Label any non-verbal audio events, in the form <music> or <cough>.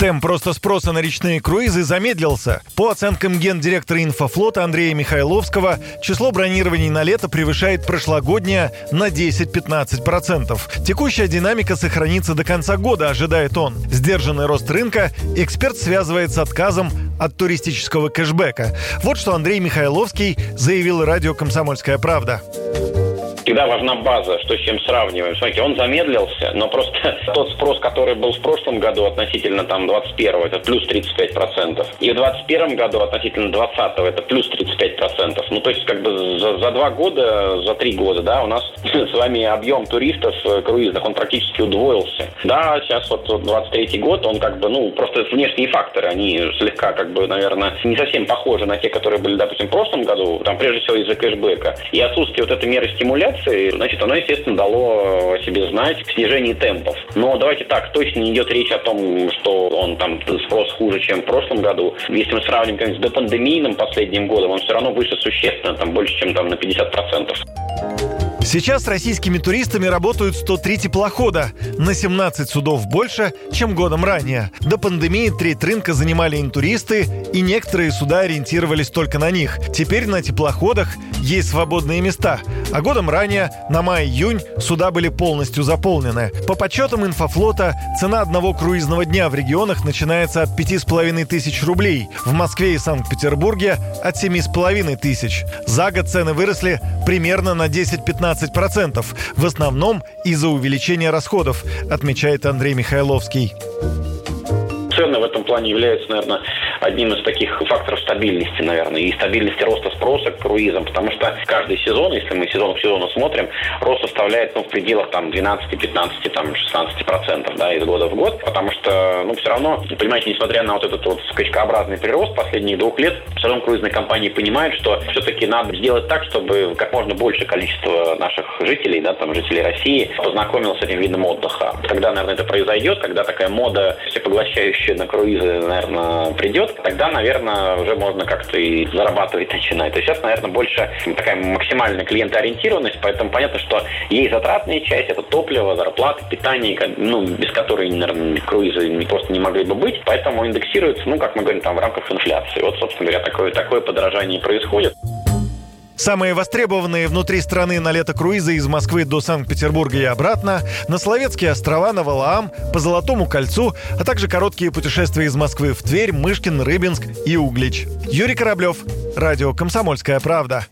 Темп просто спроса на речные круизы замедлился. По оценкам гендиректора инфофлота Андрея Михайловского, число бронирований на лето превышает прошлогоднее на 10-15%. Текущая динамика сохранится до конца года, ожидает он. Сдержанный рост рынка эксперт связывает с отказом от туристического кэшбэка. Вот что Андрей Михайловский заявил радио «Комсомольская правда» всегда важна база, что с чем сравниваем. Смотрите, он замедлился, но просто <laughs> тот спрос, который был в прошлом году относительно там 21 это плюс 35%. И в 21 году относительно 20 это плюс 35%. Ну, то есть, как бы за, за два года, за три года, да, у нас <laughs> с вами объем туристов э, круизных, он практически удвоился. Да, сейчас вот 23 год, он как бы, ну, просто внешние факторы, они слегка, как бы, наверное, не совсем похожи на те, которые были, допустим, в прошлом году, там, прежде всего, из-за кэшбэка. И отсутствие вот этой меры стимуляции инфляции, значит, оно, естественно, дало о себе знать в снижении темпов. Но давайте так, точно не идет речь о том, что он там спрос хуже, чем в прошлом году. Если мы сравним как с допандемийным последним годом, он все равно выше существенно, там больше, чем там на 50%. Сейчас российскими туристами работают 103 теплохода, на 17 судов больше, чем годом ранее. До пандемии треть рынка занимали интуристы, и некоторые суда ориентировались только на них. Теперь на теплоходах есть свободные места, а годом ранее, на май-июнь, суда были полностью заполнены. По подсчетам инфофлота, цена одного круизного дня в регионах начинается от 5,5 тысяч рублей, в Москве и Санкт-Петербурге от 7,5 тысяч. За год цены выросли примерно на 10-15 15%, в основном из-за увеличения расходов, отмечает Андрей Михайловский. Цены в этом плане являются, наверное, одним из таких факторов стабильности, наверное, и стабильности роста спроса к круизам, потому что каждый сезон, если мы сезон к сезону смотрим, рост составляет ну, в пределах там 12, 15, там 16 процентов, да, из года в год, потому что, ну, все равно, понимаете, несмотря на вот этот вот скачкообразный прирост последних двух лет, все равно круизные компании понимают, что все-таки надо сделать так, чтобы как можно большее количество наших жителей, да, там, жителей России познакомилось с этим видом отдыха. Когда, наверное, это произойдет, когда такая мода всепоглощающая на круизы, наверное, придет, тогда, наверное, уже можно как-то и зарабатывать начинать. То есть сейчас, наверное, больше такая максимальная клиентоориентированность, поэтому понятно, что есть затратная часть, это топливо, зарплата, питание, ну, без которой, наверное, круизы просто не могли бы быть, поэтому индексируется, ну, как мы говорим, там, в рамках инфляции. Вот, собственно говоря, такое, такое подорожание происходит. Самые востребованные внутри страны на лето круизы из Москвы до Санкт-Петербурга и обратно, на Словецкие острова, на Валаам, по Золотому кольцу, а также короткие путешествия из Москвы в Тверь, Мышкин, Рыбинск и Углич. Юрий Кораблев, Радио «Комсомольская правда».